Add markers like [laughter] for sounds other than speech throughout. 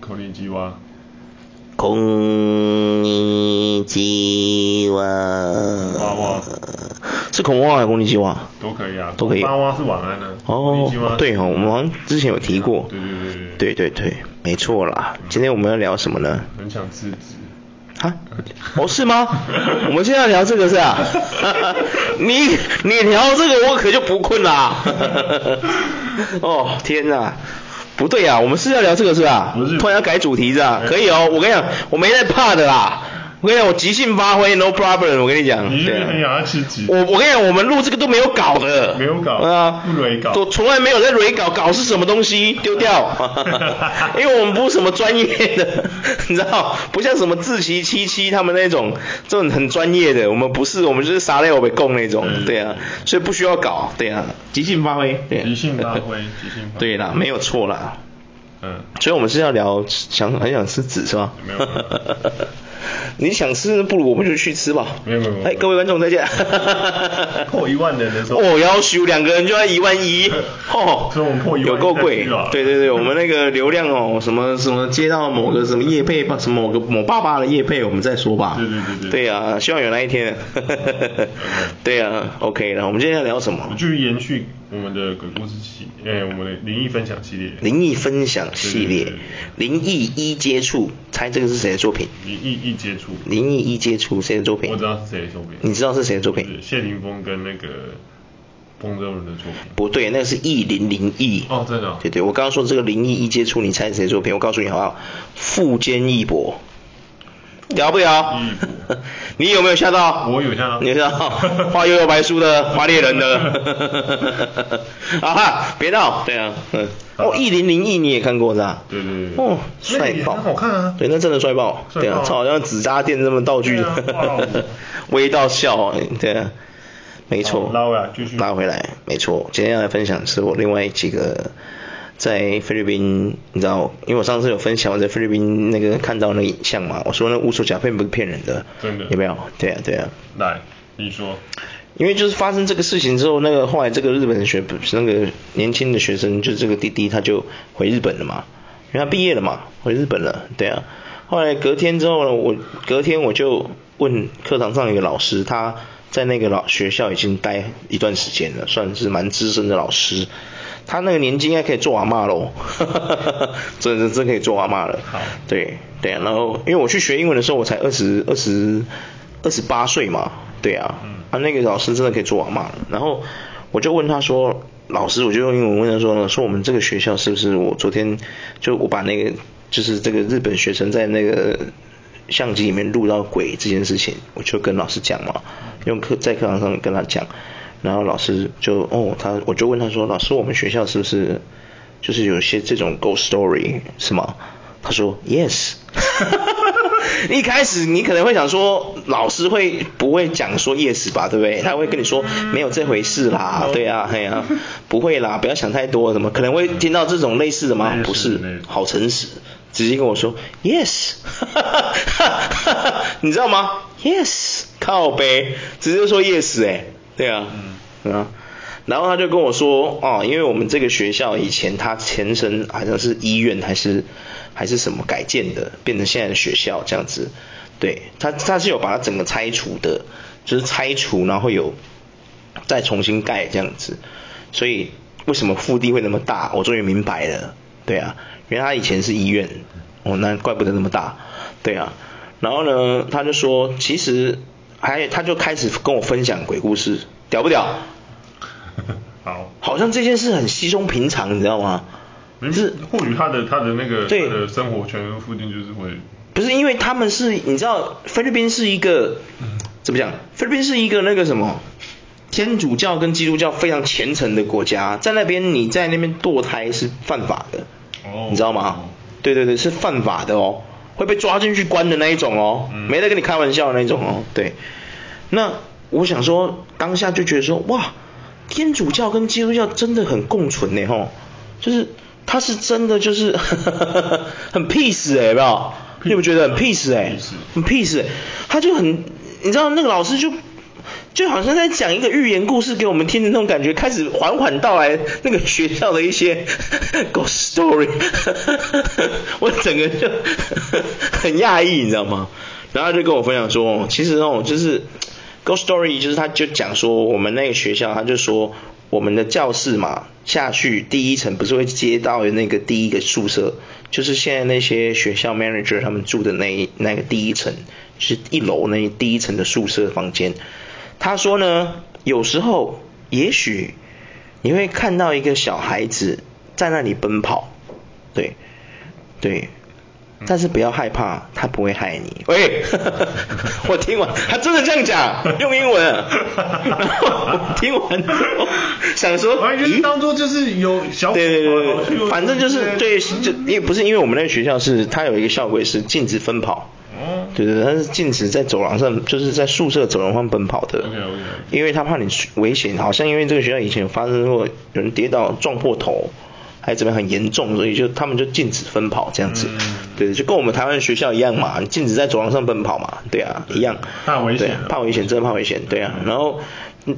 こんにちは。こんにちは。哇哇。是孔哇还是こんにちは？都可以啊。都可以。哇哇是晚安呢。哦，对哦，我们好像之前有提过。对对对对。对对对，没错啦。今天我们要聊什么呢？很想辞职。啊？哦，是吗？[laughs] 我们现在要聊这个是啊？[laughs] 你你聊这个我可就不困啦。[laughs] 哦，天哪！ 不对啊，我们是要聊这个是吧？不是。突然要改主题是吧？可以哦，我跟你讲，我没在怕的啦。我跟你讲，我即兴发挥，no problem。我跟你讲，你是不是很想要辞职？我我跟你讲，我们录这个都没有稿的。没有稿。啊，不雷稿。都从来没有在蕊稿，稿是什么东西？丢掉。因为我们不是什么专业的，你知道，不像什么志祺七七他们那种这种很专业的，我们不是，我们就是傻料被供那种，对啊，所以不需要稿，对啊，即兴发挥，对。即兴发挥，即兴发挥。对啦，没有错啦。嗯。所以我们是要聊想很想吃纸是吧？没有。你想吃，不如我们就去吃吧。没有没有。哎，各位观众再见。[laughs] 破一万人的时候。哦，要求两个人就要一万一。[laughs] 哦。所以我们破一万。有够贵。对对对，我们那个流量哦，什么什么接到某个什么业配吧，什么某个某爸爸的业配，我们再说吧。对对对对。对啊，希望有那一天。[laughs] 对啊，OK 了，我们今天要聊什么？继续延续我们的鬼故事系，哎，我们的灵异分享系列。灵异分享系列，灵异一接触，猜这个是谁的作品？灵异一接触。灵异一接触，谁的作品？我知道是谁的作品。你知道是谁的作品？谢霆锋跟那个风州人的作品。不对，那个是异灵灵异。哦，真的、哦。对对，我刚刚说这个灵异一接触，你猜是谁的作品？我告诉你好不好？富坚义博。屌不屌？你有没有吓到？我有吓到。你有吓到？[laughs] 画悠悠白书的，画猎人的。[laughs] 啊哈，别闹。对啊，嗯。哦，一零零一你也看过是吧？对对对。哦，帅爆。好看啊。对，那真的帅爆。对啊，超好像纸扎店这么道具。微 [laughs] 到笑，对啊，没错。拉回来，继续。拉回来，没错。今天要来分享的是我另外几个。在菲律宾，你知道，因为我上次有分享我在菲律宾那个看到那个影像嘛，我说那巫术甲片不是骗人的，真的，有没有？对啊，对啊。来，你说。因为就是发生这个事情之后，那个后来这个日本的学那个年轻的学生，就是这个弟弟他就回日本了嘛，因为他毕业了嘛，回日本了，对啊。后来隔天之后呢，我隔天我就问课堂上一个老师，他在那个老学校已经待一段时间了，算是蛮资深的老师。他那个年纪应该可以做阿嬷喽，[laughs] 真的真可以做阿嬷了。好，对对啊，然后因为我去学英文的时候我才二十二十二十八岁嘛，对啊，嗯、啊那个老师真的可以做阿嬷了。然后我就问他说，老师，我就用英文问他说，说我们这个学校是不是我昨天就我把那个就是这个日本学生在那个相机里面录到鬼这件事情，我就跟老师讲嘛，用课在课堂上面跟他讲。然后老师就哦，他我就问他说，老师，我们学校是不是就是有些这种 ghost story 是吗？他说 yes。[laughs] 一开始你可能会想说，老师会不会讲说 yes 吧，对不对？他会跟你说没有这回事啦，对啊，嘿啊，不会啦，不要想太多，什么可能会听到这种类似的吗？不是，好诚实，直接跟我说 yes，[laughs] 你知道吗？yes，靠呗，直接说 yes 哎。对啊，嗯啊，然后他就跟我说，哦，因为我们这个学校以前它前身好像是医院还是还是什么改建的，变成现在的学校这样子。对，他他是有把它整个拆除的，就是拆除然后有再重新盖这样子。所以为什么腹地会那么大？我终于明白了。对啊，因为他以前是医院，哦，那怪不得那么大。对啊，然后呢，他就说其实。还他就开始跟我分享鬼故事，屌不屌？[laughs] 好，好像这件事很稀松平常，你知道吗？没事，或许他的他的那个对他的生活圈附近就是会，不是因为他们是你知道菲律宾是一个怎么讲？菲律宾是一个那个什么天主教跟基督教非常虔诚的国家，在那边你在那边堕胎是犯法的，哦，你知道吗？哦，对对对，是犯法的哦。会被抓进去关的那一种哦，嗯、没得跟你开玩笑的那种哦，对。那我想说，当下就觉得说，哇，天主教跟基督教真的很共存呢吼，就是他是真的就是 [laughs] 很 peace 哎，有没有？你有没有觉得很 peace 哎？很 peace，他就很，你知道那个老师就。就好像在讲一个寓言故事给我们听的那种感觉，开始缓缓到来那个学校的一些 [laughs] ghost story。[laughs] 我我整个就很讶异，你知道吗？然后他就跟我分享说，其实哦，就是 No story，就是他就讲说，我们那个学校，他就说我们的教室嘛，下去第一层不是会接到那个第一个宿舍，就是现在那些学校 manager 他们住的那那个第一层，就是一楼那第一层的宿舍房间。他说呢，有时候也许你会看到一个小孩子在那里奔跑，对，对。但是不要害怕，他不会害你。喂，[laughs] 我听完，他真的这样讲，[laughs] 用英文。然 [laughs] 后我听完，想说，咦，当做就是有小对对对对，反正就是对，就因为不是因为我们那个学校是，它有一个校规是禁止奔跑。哦。对对对，它是禁止在走廊上，就是在宿舍走廊上奔跑的。OK OK。因为他怕你危险，好像因为这个学校以前有发生过有人跌倒撞破头。还怎么样很严重，所以就他们就禁止奔跑这样子，嗯、对，就跟我们台湾学校一样嘛，你禁止在走廊上奔跑嘛，对啊，一样，怕危险，怕危险，真的怕危险，对啊，然后，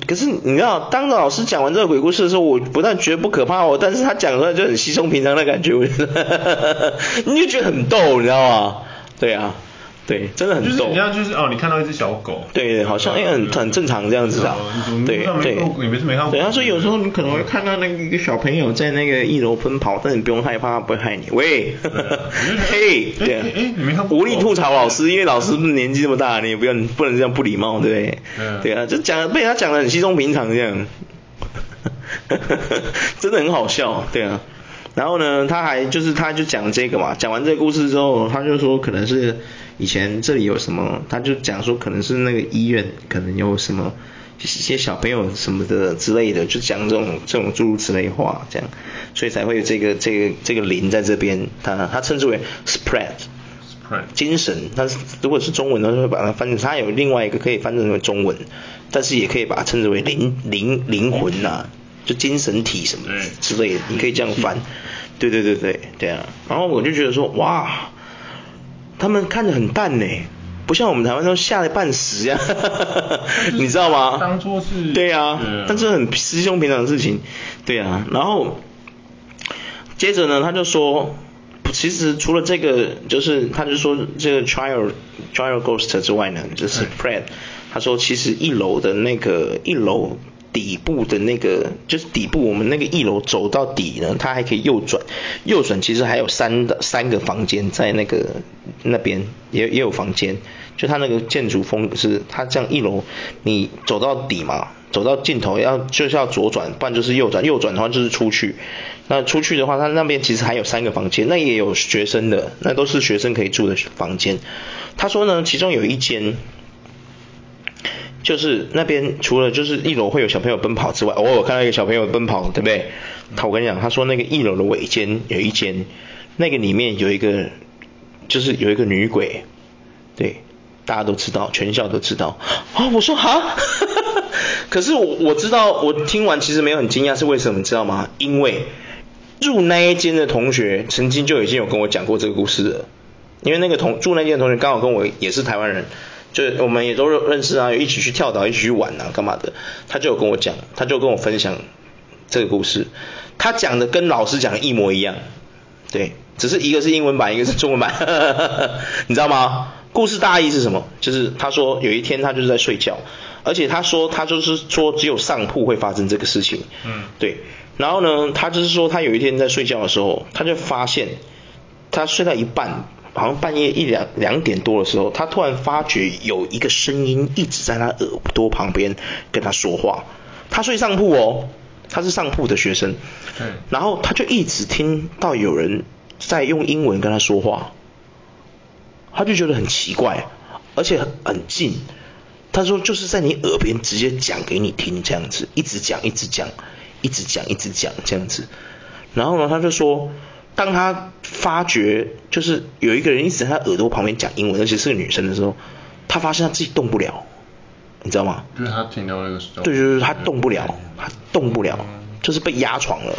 可是你知道，当老师讲完这个鬼故事的时候，我不但觉得不可怕哦，但是他讲出来就很稀松平常的感觉，我觉得，[laughs] 你就觉得很逗，你知道吗？对啊。对，真的很逗。你像就是哦，你看到一只小狗。对，好像也很很正常这样子啊。对对。你没事没看过。对，他说有时候你可能会看到那个一个小朋友在那个一楼奔跑，但你不用害怕，他不会害你。喂，嘿，[laughs] 对啊。哎，你没看过。无力吐槽老师，因为老师年纪这么大，你也不要不能这样不礼貌，对不对？对啊，就讲被他讲的很稀松平常这样。[laughs] 真的很好笑，对啊。然后呢，他还就是他就讲这个嘛，讲完这个故事之后，他就说可能是。以前这里有什么，他就讲说可能是那个医院，可能有什么一些小朋友什么的之类的，就讲这种这种诸如此类话，这样，所以才会有这个这个这个灵在这边，他他称之为 spread，spread 精神，他如果是中文的话，会把它翻成，他有另外一个可以翻成为中文，但是也可以把它称之为灵灵灵魂呐、啊，就精神体什么之类的，你可以这样翻，[laughs] 对对对对对啊，然后我就觉得说哇。他们看着很淡呢，不像我们台湾都吓得半死呀，[laughs] 你知道吗？当初是。对啊、但是很师兄平常的事情，对啊。然后接着呢，他就说，其实除了这个，就是他就说这个 trial trial ghost 之外呢，就是 Fred，他说其实一楼的那个一楼。底部的那个就是底部，我们那个一楼走到底呢，它还可以右转，右转其实还有三的三个房间在那个那边也也有房间，就它那个建筑风是它这样一楼你走到底嘛，走到尽头要就是要左转，不然就是右转，右转的话就是出去，那出去的话，它那边其实还有三个房间，那也有学生的，那都是学生可以住的房间。他说呢，其中有一间。就是那边除了就是一楼会有小朋友奔跑之外，偶尔我看到一个小朋友奔跑，对不对？他我跟你讲，他说那个一楼的尾间有一间，那个里面有一个，就是有一个女鬼，对，大家都知道，全校都知道。啊，我说哈，[laughs] 可是我我知道，我听完其实没有很惊讶，是为什么你知道吗？因为住那一间的同学曾经就已经有跟我讲过这个故事了，因为那个同住那间的同学刚好跟我也是台湾人。就我们也都认识啊，有一起去跳岛，一起去玩啊，干嘛的？他就有跟我讲，他就跟我分享这个故事。他讲的跟老师讲的一模一样，对，只是一个是英文版，一个是中文版，你知道吗？故事大意是什么？就是他说有一天他就是在睡觉，而且他说他就是说只有上铺会发生这个事情，嗯，对。然后呢，他就是说他有一天在睡觉的时候，他就发现他睡到一半。好像半夜一两两点多的时候，他突然发觉有一个声音一直在他耳朵旁边跟他说话。他睡上铺哦，他是上铺的学生。嗯。然后他就一直听到有人在用英文跟他说话，他就觉得很奇怪，而且很很近。他说就是在你耳边直接讲给你听这样子，一直讲一直讲，一直讲一直讲这样子。然后呢，他就说。当他发觉就是有一个人一直在他耳朵旁边讲英文，而且是个女生的时候，他发现他自己动不了，你知道吗？就是他听到那个时候。对，就是他动不了，他动不了，就是被压床了。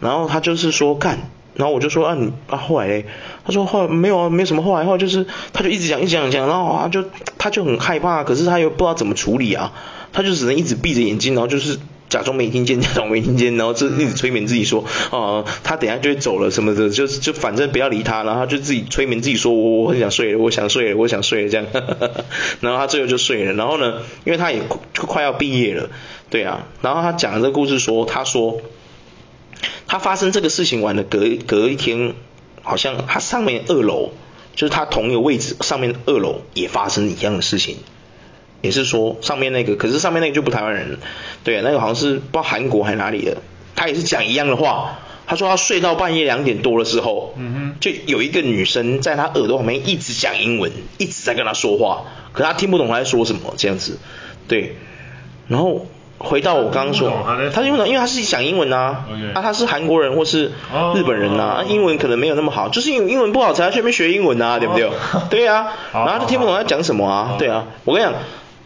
然后他就是说看，然后我就说啊你啊后来嘞，他说后来没有啊，没什么后来，后来就是他就一直讲一直讲讲，然后啊就他就很害怕，可是他又不知道怎么处理啊，他就只能一直闭着眼睛，然后就是假装没听见，假装没听见，然后就一直催眠自己说，哦、他等下就会走了什么的，就就反正不要理他，然后他就自己催眠自己说，我我很想睡了，我想睡了，我想睡了这样，[laughs] 然后他最后就睡了，然后呢，因为他也快要毕业了，对啊，然后他讲这个故事说，他说他发生这个事情完了，隔隔一天，好像他上面二楼，就是他同一个位置上面二楼也发生一样的事情。也是说上面那个，可是上面那个就不台湾人，对啊，那个好像是不知道韩国还是哪里的，他也是讲一样的话，他说他睡到半夜两点多的时候，嗯哼，就有一个女生在他耳朵旁边一直讲英文，一直在跟他说话，可他听不懂他在说什么这样子，对，然后回到我刚刚说，他听不懂，因为他是讲英文啊.啊他是韩国人或是日本人啊，英文可能没有那么好，就是因为英文不好才要去那边学英文啊，对不对？对啊，然后他就听不懂他讲什么啊，对啊，我跟你讲。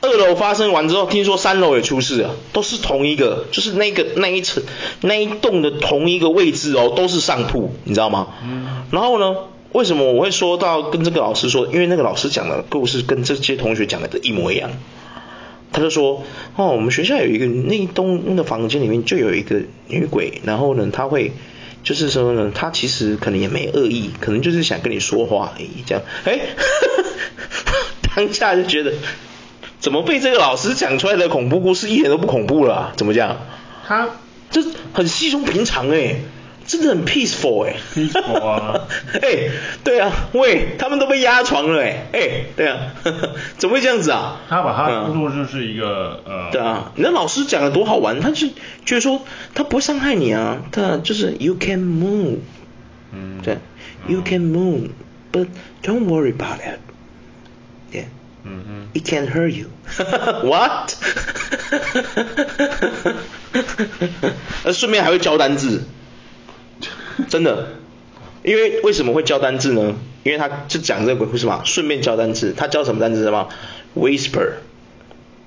二楼发生完之后，听说三楼也出事了，都是同一个，就是那个那一层那一栋的同一个位置哦，都是上铺，你知道吗？嗯。然后呢，为什么我会说到跟这个老师说？因为那个老师讲的故事跟这些同学讲的一模一样。他就说，哦，我们学校有一个那一栋那个房间里面就有一个女鬼，然后呢，他会就是说呢，他其实可能也没恶意，可能就是想跟你说话而已，这样。哎，[laughs] 当下就觉得。怎么被这个老师讲出来的恐怖故事一点都不恐怖了啊？怎么讲？他这很稀松平常哎，真的很 peaceful 哎。peaceful 啊。哎，[laughs] 对啊，喂，他们都被压床了哎，哎，对啊，[laughs] 怎么会这样子啊？他把他当作就是一个、嗯、呃。对啊，你那老师讲的多好玩，他就觉得说他不会伤害你啊，他就是 you can move，嗯，对，you can move，but don't worry about it。嗯嗯，It can't hurt you. [laughs] What? 那，[laughs] 顺便还会教单字，真的。因为为什么会教单字呢？因为他就讲这个鬼故事嘛，顺便教单字。他教什么单字吗？Whisper。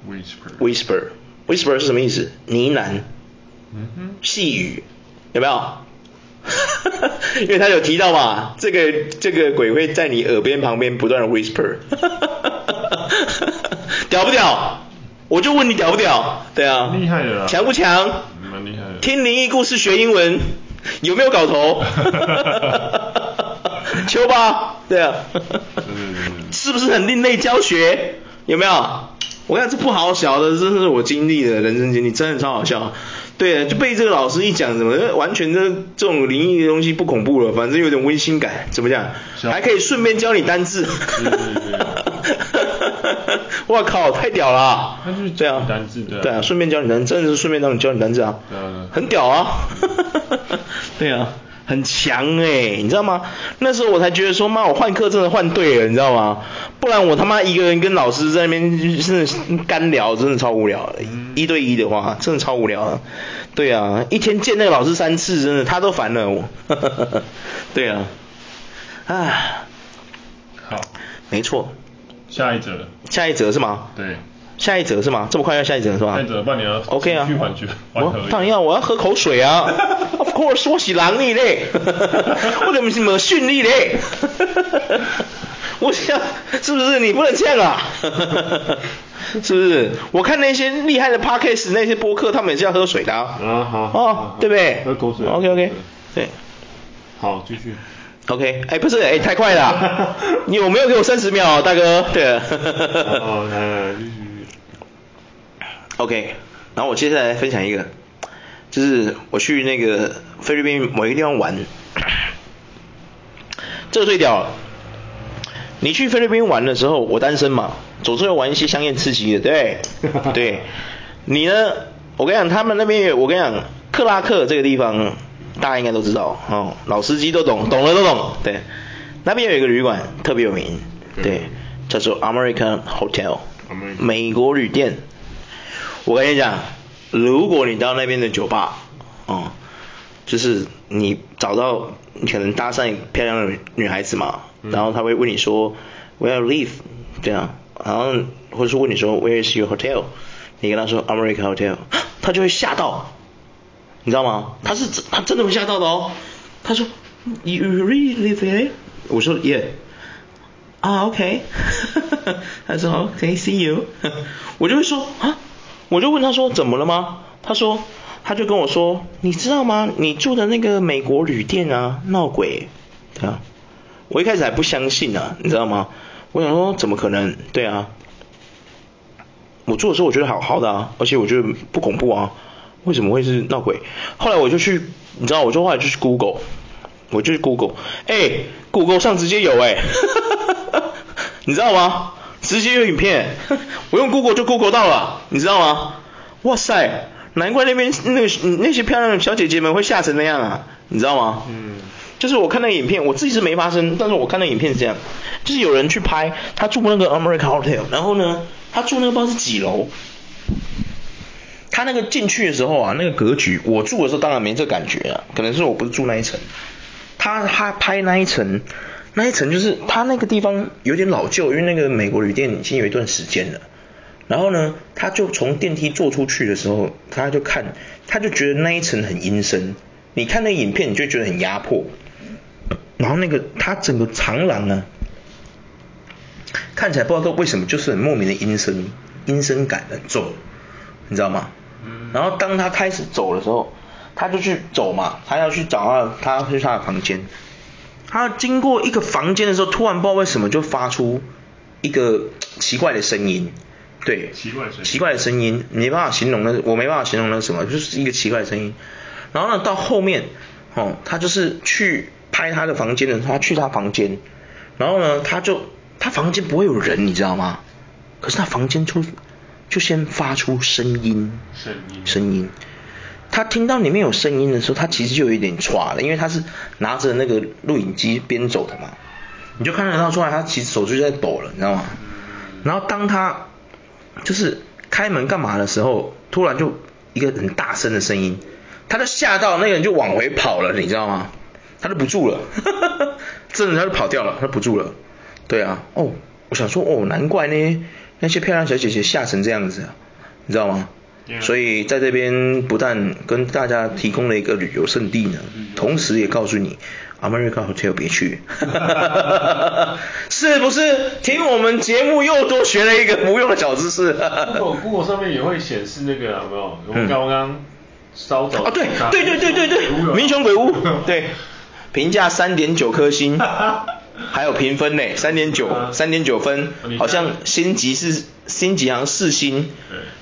Whisper。Whisper。Whisper 是什么意思？呢喃。嗯哼。细语，有没有？[laughs] 因为他有提到嘛，这个这个鬼会在你耳边旁边不断的 whisper，[laughs] 屌不屌？我就问你屌不屌？对啊，厉害的啦，强不强？蛮厉害的。听灵异故事学英文，有没有搞头？[laughs] 秋吧，对啊，是不是很另类教学？有没有？我看这不好笑的，真是我经历的人生经历，真的超好笑。对啊，就被这个老师一讲，怎么完全的这种灵异的东西不恐怖了，反正有点温馨感，怎么讲？还可以顺便教你单字。我 [laughs] 靠，太屌了啊！他就是教你单字的。对啊，顺便教你单字，真的是顺便让你教你单字啊。对啊。很屌啊。[laughs] 对啊。很强哎，你知道吗？那时候我才觉得说，妈，我换课真的换对了，你知道吗？不然我他妈一个人跟老师在那边真的干聊，真的超无聊的。一对一的话，真的超无聊的。对啊，一天见那个老师三次，真的他都烦了我。[laughs] 对啊。啊。好。没错。下一则。下一则是吗？对。下一则是吗？这么快要下一则是吧？下一则半年了。OK 啊。我当然要，我要喝口水啊。[laughs] Of course，我是狼你嘞。[laughs] 我怎么是没训力嘞？[laughs] 我想是不是你不能这样啊？是不是？我看那些厉害的 Podcast 那些播客，他们也是要喝水的啊。啊好。哦，对不对？喝口水。OK OK。对。好，继续。OK，哎，不是，哎，太快了。你有没有给我三十秒，大哥？对。哦，来来继续。OK，然后我接下来分享一个，就是我去那个菲律宾某一个地方玩，[coughs] 这个最屌了。你去菲律宾玩的时候，我单身嘛，总是要玩一些香艳刺激的，对 [laughs] 对。你呢？我跟你讲，他们那边有，我跟你讲，克拉克这个地方，大家应该都知道哦，老司机都懂，懂了都懂，对。那边有一个旅馆特别有名，对，叫做 American Hotel，美国旅店。我跟你讲，如果你到那边的酒吧，哦、嗯，就是你找到你可能搭讪漂亮的女孩子嘛，嗯、然后他会问你说 Where you live？这样，然后或者是问你说 Where is your hotel？你跟他说 American Hotel，他就会吓到，你知道吗？他是他真的会吓到的哦。他说 You really live there？我说 Yeah。啊 OK。[laughs] 他说 OK，see you。我就会说啊。我就问他说怎么了吗？他说，他就跟我说，你知道吗？你住的那个美国旅店啊，闹鬼，对啊。我一开始还不相信啊，你知道吗？我想说，怎么可能？对啊。我住的时候我觉得好好的啊，而且我觉得不恐怖啊，为什么会是闹鬼？后来我就去，你知道，我就后来就去 Google，我就去 Google，哎，Google 上直接有哎，[laughs] 你知道吗？直接有影片，我用 Google 就 Google 到了，你知道吗？哇塞，难怪那边那个那些漂亮的小姐姐们会吓成那样啊，你知道吗？嗯。就是我看那个影片，我自己是没发生，但是我看那个影片是这样，就是有人去拍，他住那个 American Hotel，然后呢，他住那个不知道是几楼，他那个进去的时候啊，那个格局，我住的时候当然没这感觉啊，可能是我不是住那一层，他他拍那一层，那一层就是他那个地方有点老旧，因为那个美国旅店已经有一段时间了，然后呢，他就从电梯坐出去的时候，他就看，他就觉得那一层很阴森，你看那影片你就觉得很压迫。然后那个他整个长廊呢，看起来不知道为什么就是很莫名的阴森，阴森感很重，你知道吗？然后当他开始走的时候，他就去走嘛，他要去找他，他要去他的房间。他经过一个房间的时候，突然不知道为什么就发出一个奇怪的声音，对，奇怪的声音，奇怪的声音，没办法形容那，我没办法形容那什么，就是一个奇怪的声音。然后呢，到后面，哦，他就是去。拍他的房间的时候，他去他房间，然后呢，他就他房间不会有人，你知道吗？可是他房间就就先发出声音，声音，声音。他听到里面有声音的时候，他其实就有一点剉了，因为他是拿着那个录影机边走的嘛，你就看得到出来，他其实手就在抖了，你知道吗？然后当他就是开门干嘛的时候，突然就一个很大声的声音，他就吓到，那个人就往回跑了，你知道吗？他就不住了，[laughs] 真的他就跑掉了，他不住了。对啊，哦，我想说，哦，难怪呢，那些漂亮小姐姐吓成这样子啊，你知道吗所以在这边不但跟大家提供了一个旅游胜地呢，同时也告诉你，American Hotel 别去，[laughs] 是不是？听我们节目又多学了一个无用的小知识。Google Google 上面也会显示那个有没有？我们刚刚稍早 [laughs] 啊，对对对对对对，民雄鬼屋，对。评价三点九颗星，[laughs] 还有评分呢，三点九，三点九分，好像星级是星级好像四星，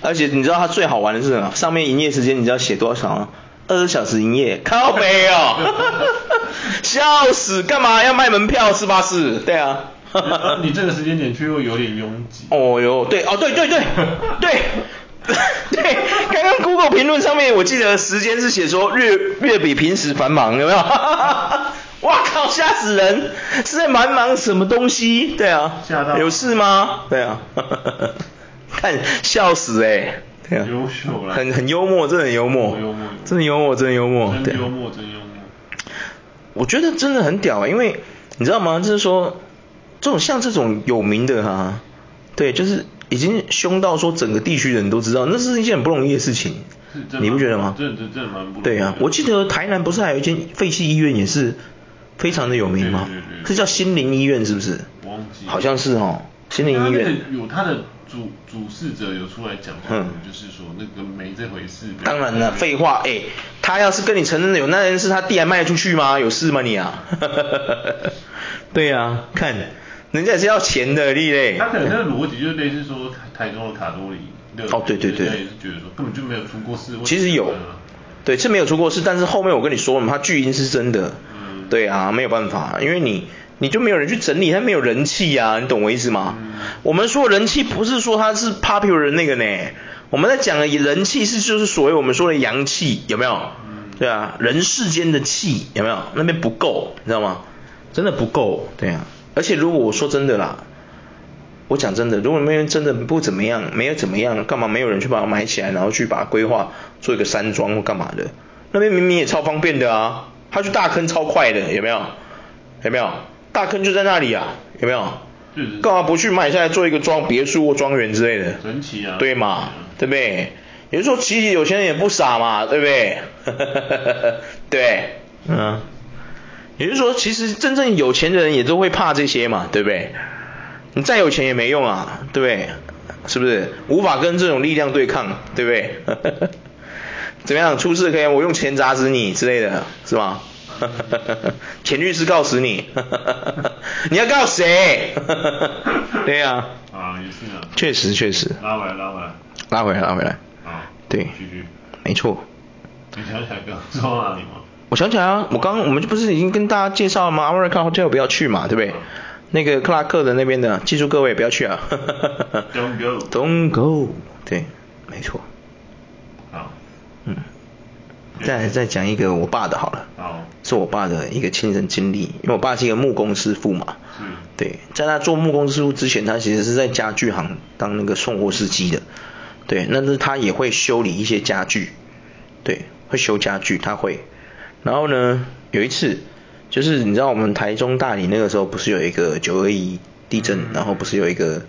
而且你知道它最好玩的是什么？上面营业时间你知道写多少吗？二十小时营业，靠北哦，[laughs] 笑死，干嘛要卖门票是吧？是，对啊，你这个时间点去又有点拥挤。哦哟，对，哦对对对对。[laughs] 对，刚刚 Google 评论上面我记得时间是写说略略比平时繁忙，有没有？哇靠，吓死人！是在蛮忙什么东西？对啊，吓到，有事吗？对啊，[laughs] 看笑死哎、欸，对啊，优秀了，很很幽默，真的很幽默，幽默，真的幽默，真的幽默，真幽默，真幽默。我觉得真的很屌啊，因为你知道吗？就是说这种像这种有名的哈、啊，对，就是。已经凶到说整个地区人都知道，那是一件很不容易的事情，你不觉得吗？对啊，我记得台南不是还有一间废弃医院也是非常的有名吗？对对对对，是叫心灵医院是不是？我忘记。好像是哦，心灵医院。有他的主主事者有出来讲，嗯，就是说那个没这回事。当然了，废话，哎，他要是跟你承认有那人是他地，还卖得出去吗？有事吗你啊？[laughs] 对啊，看。人家也是要钱的，丽嘞。他可能那个逻辑就是类似说台中的卡多里。哦，对对对。也是觉得说根本就没有出过事。其实有，对，是没有出过事，但是后面我跟你说了嘛，他巨婴是真的。嗯。对啊，没有办法，因为你你就没有人去整理，他没有人气啊，你懂我意思吗？嗯。我们说人气不是说他是 popular 的那个呢，我们在讲的人气是就是所谓我们说的阳气，有没有？嗯。对啊，人世间的气有没有？那边不够，你知道吗？真的不够，对啊。而且如果我说真的啦，我讲真的，如果那边真的不怎么样，没有怎么样，干嘛没有人去把它买起来，然后去把它规划做一个山庄或干嘛的？那边明明也超方便的啊，他去大坑超快的，有没有？有没有？大坑就在那里啊，有没有？干嘛不去买下来做一个庄别墅或庄园之类的？神奇啊！对嘛？对不对？也就是说，其实有钱人也不傻嘛，对不对？[laughs] 对，嗯。也就是说，其实真正有钱的人也都会怕这些嘛，对不对？你再有钱也没用啊，对不对？是不是？无法跟这种力量对抗，对不对？怎么样？出事可以我用钱砸死你之类的，是吧？[laughs] 钱律师告死你，[laughs] 你要告谁？[laughs] 对呀、啊。啊，也是啊。确实确实。拉回来，拉回来。拉回来，拉回来。啊。对。继续。没错。你想起来刚说到哪里吗？我想起来啊，我刚我们就不是已经跟大家介绍了吗？American Hotel 不要去嘛，对不对？啊、那个克拉克的那边的，记住各位不要去啊。Don't go. Don't go. 对，没错。再再讲一个我爸的好了。哦。是我爸的一个亲身经历，因为我爸是一个木工师傅嘛。嗯。对，在他做木工师傅之前，他其实是在家具行当那个送货司机的。对，那是他也会修理一些家具。对，会修家具，他会。然后呢，有一次，就是你知道我们台中大理那个时候不是有一个九二一地震，嗯、然后不是有一个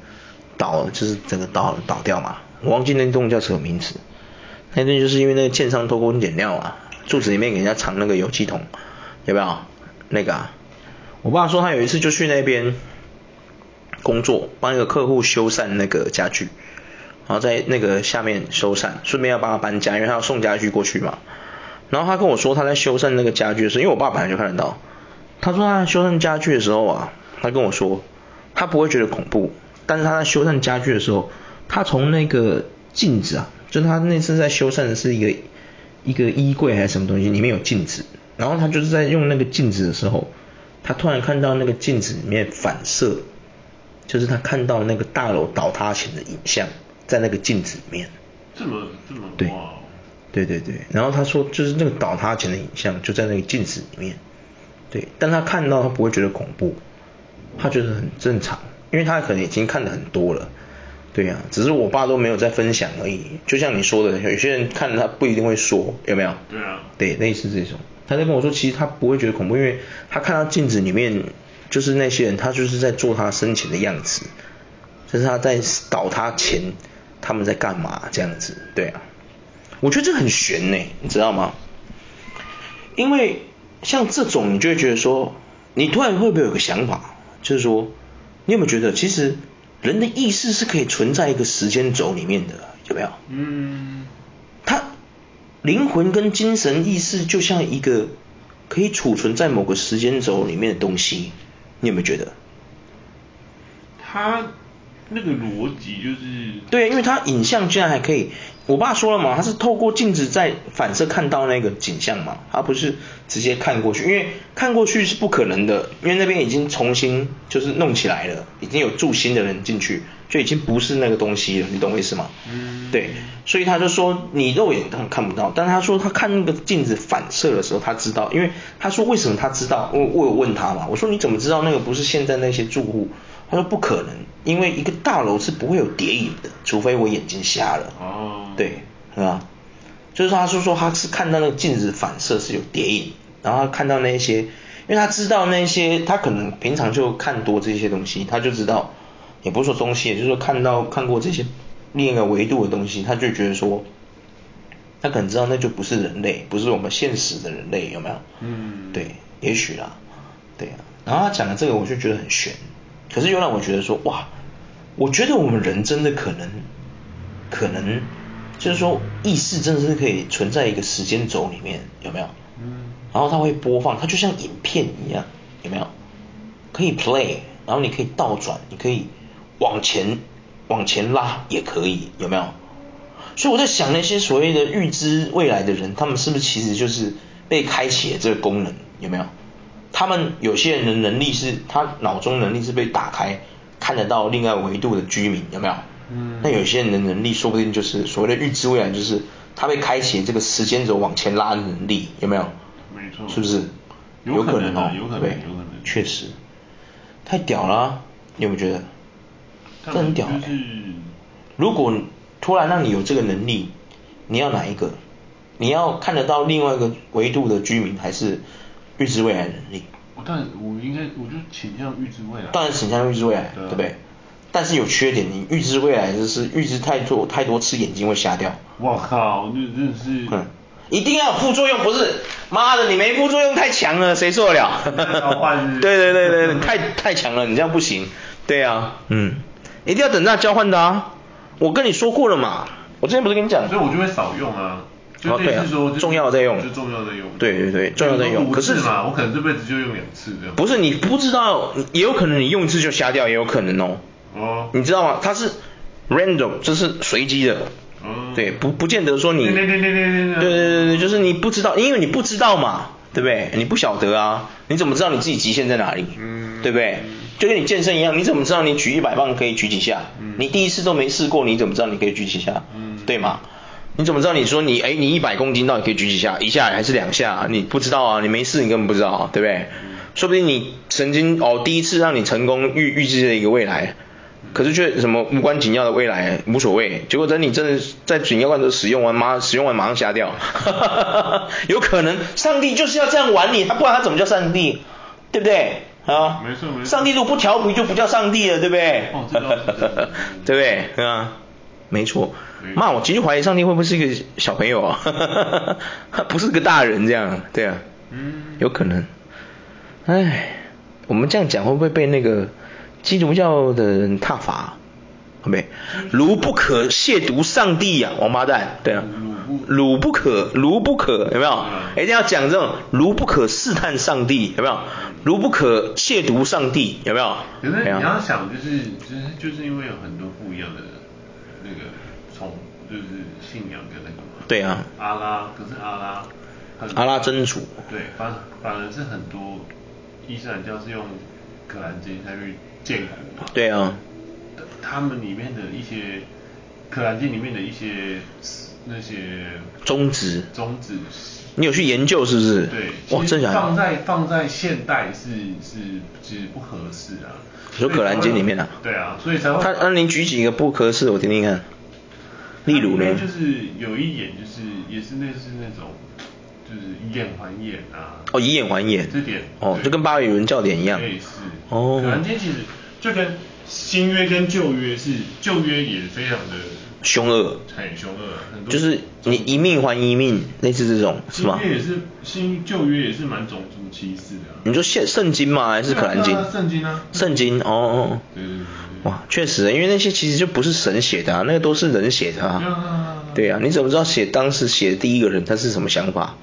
倒，就是整个倒倒掉嘛？我忘记那栋叫什么名字。那栋就是因为那个建商偷工减料啊，柱子里面给人家藏那个油漆桶，有没有？那个啊，我爸说他有一次就去那边工作，帮一个客户修缮那个家具。然后在那个下面修缮，顺便要帮他搬家，因为他要送家具过去嘛。然后他跟我说他在修缮那个家具的时候，因为我爸本来就看得到。他说他在修缮家具的时候啊，他跟我说他不会觉得恐怖，但是他在修缮家具的时候，他从那个镜子啊，就他那次在修缮的是一个一个衣柜还是什么东西，里面有镜子。然后他就是在用那个镜子的时候，他突然看到那个镜子里面反射，就是他看到那个大楼倒塌前的影像。在那个镜子里面，这么这么对，对对对，然后他说就是那个倒塌前的影像就在那个镜子里面，对，但他看到他不会觉得恐怖，他觉得很正常，因为他可能已经看的很多了，对呀、啊，只是我爸都没有在分享而已，就像你说的，有些人看了他不一定会说，有没有？对啊，对，类似这种，他在跟我说其实他不会觉得恐怖，因为他看到镜子里面就是那些人，他就是在做他生前的样子，就是他在倒塌前。他们在干嘛？这样子，对啊，我觉得这很悬呢，你知道吗？因为像这种，你就会觉得说，你突然会不会有个想法，就是说，你有没有觉得，其实人的意识是可以存在一个时间轴里面的，有没有？嗯。他灵魂跟精神意识就像一个可以储存在某个时间轴里面的东西，你有没有觉得？他。那个逻辑就是对，因为他影像居然还可以，我爸说了嘛，他是透过镜子在反射看到那个景象嘛，他不是直接看过去，因为看过去是不可能的，因为那边已经重新就是弄起来了，已经有住新的人进去，就已经不是那个东西了，你懂我意思吗？嗯。对，所以他就说你肉眼看看不到，但他说他看那个镜子反射的时候，他知道，因为他说为什么他知道？我我有问他嘛，我说你怎么知道那个不是现在那些住户？他说不可能，因为一个大楼是不会有叠影的，除非我眼睛瞎了。哦。对，是吧？就是，他说说他是看到那个镜子反射是有叠影，然后他看到那些，因为他知道那些，他可能平常就看多这些东西，他就知道，也不是说东西，也就是说看到看过这些另一个维度的东西，他就觉得说，他可能知道那就不是人类，不是我们现实的人类，有没有？嗯。对，也许啦，对啊。然后他讲的这个，我就觉得很玄。可是又让我觉得说，哇，我觉得我们人真的可能，可能就是说意识真的是可以存在一个时间轴里面，有没有？嗯。然后它会播放，它就像影片一样，有没有？可以 play，然后你可以倒转，你可以往前往前拉也可以，有没有？所以我在想那些所谓的预知未来的人，他们是不是其实就是被开启了这个功能，有没有？他们有些人的能力是，他脑中能力是被打开，看得到另外维度的居民，有没有？嗯。那有些人的能力说不定就是所谓的预知未来，就是他被开启这个时间轴往前拉的能力，有没有？没错。是不是？有可能哦，有可能，对，有可能。确实，太屌了啊，你有没有觉得？这很屌欸。如果突然让你有这个能力，你要哪一个？你要看得到另外一个维度的居民，还是？预知未来能力，我当然我应该我就倾向预知未来，当然倾向预知未来，对，对不对？但是有缺点，你预知未来就是预知太多太多次，眼睛会瞎掉。我靠，那真的是，嗯，一定要有副作用，不是？妈的，你没副作用太强了，谁受得了？交换对对对对，太太强了，你这样不行。对啊，嗯，一定要等到交换的啊！我跟你说过了嘛，我之前不是跟你讲，所以我就会少用啊。就类似说重要在用，就重要在用。对对对，重要在用。可是嘛，我可能这辈子就用两次这样。不是你不知道，也有可能你用一次就瞎掉，也有可能哦。哦。你知道吗？它是 random，这是随机的。哦。对，不不见得说你。对对对对对对。对对对，就是你不知道，因为你不知道嘛，对不对？你不晓得啊，你怎么知道你自己极限在哪里？嗯。对不对？就跟你健身一样，你怎么知道你举一百磅可以举几下？嗯。你第一次都没试过，你怎么知道你可以举几下？嗯。对吗？你怎么知道？你说你哎，你一百公斤到底可以举几下？一下还是两下？你不知道啊，你没试，你根本不知道，对不对？嗯、说不定你曾经哦，第一次让你成功预预知了一个未来，可是却什么无关紧要的未来无所谓，结果等你真的在紧要关头使用完，马使用完马上瞎掉，[laughs] 有可能上帝就是要这样玩你，他不然他怎么叫上帝？对不对？啊，没错没错。上帝如果不调皮就不叫上帝了，对不对？哦，[laughs] 对不对？对啊，没错。妈，我极度怀疑上帝会不会是一个小朋友啊？[laughs] 不是个大人这样，对啊，嗯，有可能。哎，我们这样讲会不会被那个基督教的人挞伐？会不会？如不可亵渎上帝呀，王八蛋，对啊，如不可，如不可，有没有？一定要讲这种，如不可试探上帝，有没有？如不可亵渎上帝，有没有？可是你要想，就是，就是，就是因为有很多不一样的那个。从就是信仰的那个嘛，对啊，阿拉，可是阿拉，阿拉真主，对，反反而是很多伊斯兰教是用可兰经才去建国嘛，对啊，他们里面的一些可兰经里面的一些那些宗旨，宗旨，你有去研究是不是？对，哇，真放在放在现代是是其实不合适啊，说可兰经里面啊，对啊，所以才会，他那您举几个不合适我听听看。例如呢，就是有一眼，就是也是类似那种，就是以眼还眼啊。哦，以眼还眼。这点。哦，就跟巴比伦教典一样。类似。哦。可兰经其实就跟新约跟旧约是，旧约也非常的凶恶。很凶恶，很多。就是你一命还一命，类似这种，是吗？新约也是，新旧约也是蛮种族歧视的。你说现圣经吗？还是可兰经？圣经啊。圣经，哦哦。对对对。哇，确实，因为那些其实就不是神写的啊，那个都是人写的啊。对啊，你怎么知道写当时写的第一个人他是什么想法？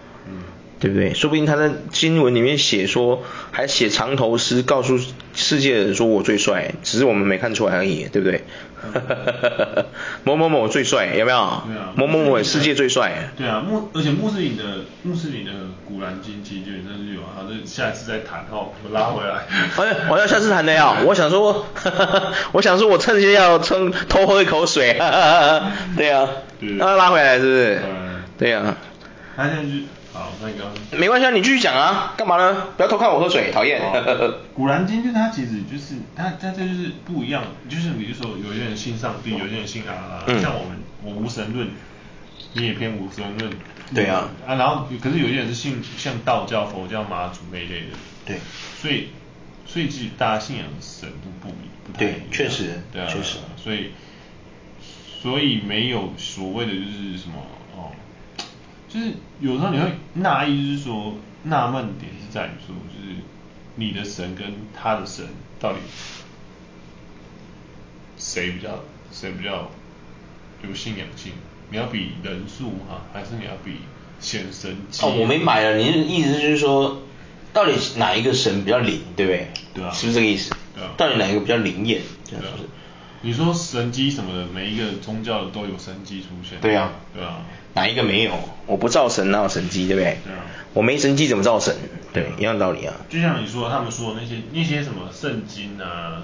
嗯，对不对？说不定他在经文里面写说，还写长头诗，告诉世界的人说我最帅，只是我们没看出来而已，对不对？[laughs] 某某某最帅，有没有？对啊。某某某世界最帅。对啊，穆而且穆斯林的穆斯林的古兰经其实基本上是有，好，这下一次再谈哦，我拉回来。哎，我要下次谈的呀，[laughs] 我想说，[laughs] 我想说我趁机要趁偷喝一口水，对啊，那拉回来是不是？对啊。他现在就。好，那你刚没关系啊，你继续讲啊，干嘛呢？不要偷看我喝水，讨厌。古兰经就它其实就是它它这就是不一样，就是比如说有些人信上帝，有些人信阿拉，嗯、像我们我无神论，你也偏无神论。对啊。啊，然后可是有些人是信像道教、佛教、妈祖那一类的。对。所以所以其实大家信仰的神都不不太一样。对，确实。对啊。确实。所以所以没有所谓的就是什么哦。就是有时候你会纳意，就是说纳闷点是在于说，就是你的神跟他的神到底谁比较谁比较有信仰性？你要比人数哈，还是你要比显神迹？哦，我没买了，你的意思就是说，到底哪一个神比较灵，对不对？对啊。是不是这个意思？对啊。到底哪一个比较灵验？这样是不是？你说神迹什么的，每一个宗教都有神迹出现。对啊，对啊，哪一个没有？我不造神哪有神迹，对不对？对啊，我没神迹怎么造神？对，一样道理啊。就像你说他们说的那些那些什么圣经啊、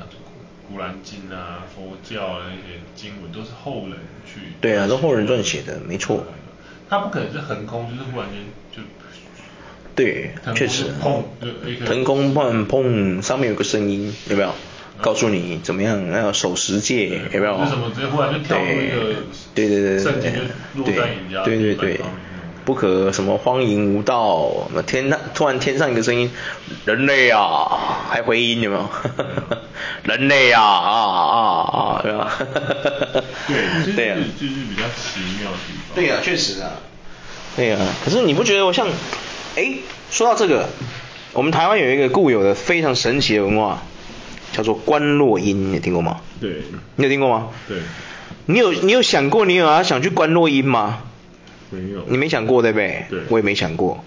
古兰经啊、佛教啊那些经文，都是后人去。对啊，都后人撰写的，没错。他不可能是横空，就是忽然间就。对，确实。砰！腾空砰砰，上面有个声音，有没有？告诉你怎么样，要守十戒，有没有？为什么直接忽然就跳出一个？对对对对对。对对对。不可什么荒淫无道，天上突然天上一个声音，人类啊，还回音有没有？[laughs] 人类啊啊啊啊，对吧？对，[laughs] 对啊，就是比较奇妙的地方。对啊，确实啊。对啊，可是你不觉得我像？哎，说到这个，我们台湾有一个固有的非常神奇的文化。叫做观落音，你有听过吗？对。你有听过吗？对。你有你有想过你有要想去观落音吗？没有。你没想过对不对？对。我也没想过，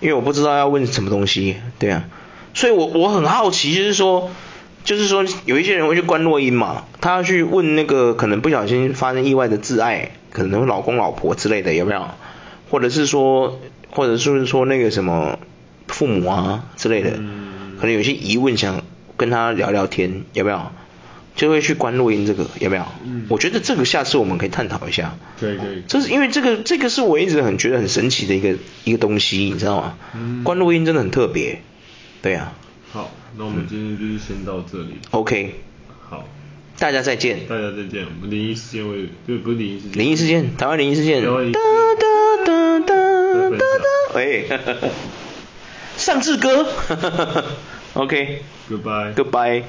因为我不知道要问什么东西，对啊。所以我我很好奇，就是说，就是说有一些人会去观落音嘛，他要去问那个可能不小心发生意外的挚爱，可能老公老婆之类的有没有？或者是说，或者是说那个什么父母啊之类的，嗯、可能有些疑问想跟他聊聊天，有没有？就会去关录音这个有没有？嗯，我觉得这个下次我们可以探讨一下。对对。这是因为这个这个是我一直很觉得很神奇的一个一个东西，你知道吗？嗯。关录音真的很特别，对啊。好，那我们今天就是先到这里。OK。好。大家再见。大家再见。我们灵异事件会，对，不是灵异事件。灵异事件，台湾灵异事件。哒哒哒哒哒哒哒。喂。[laughs] 上志哥。[laughs] OK。Goodbye。Goodbye。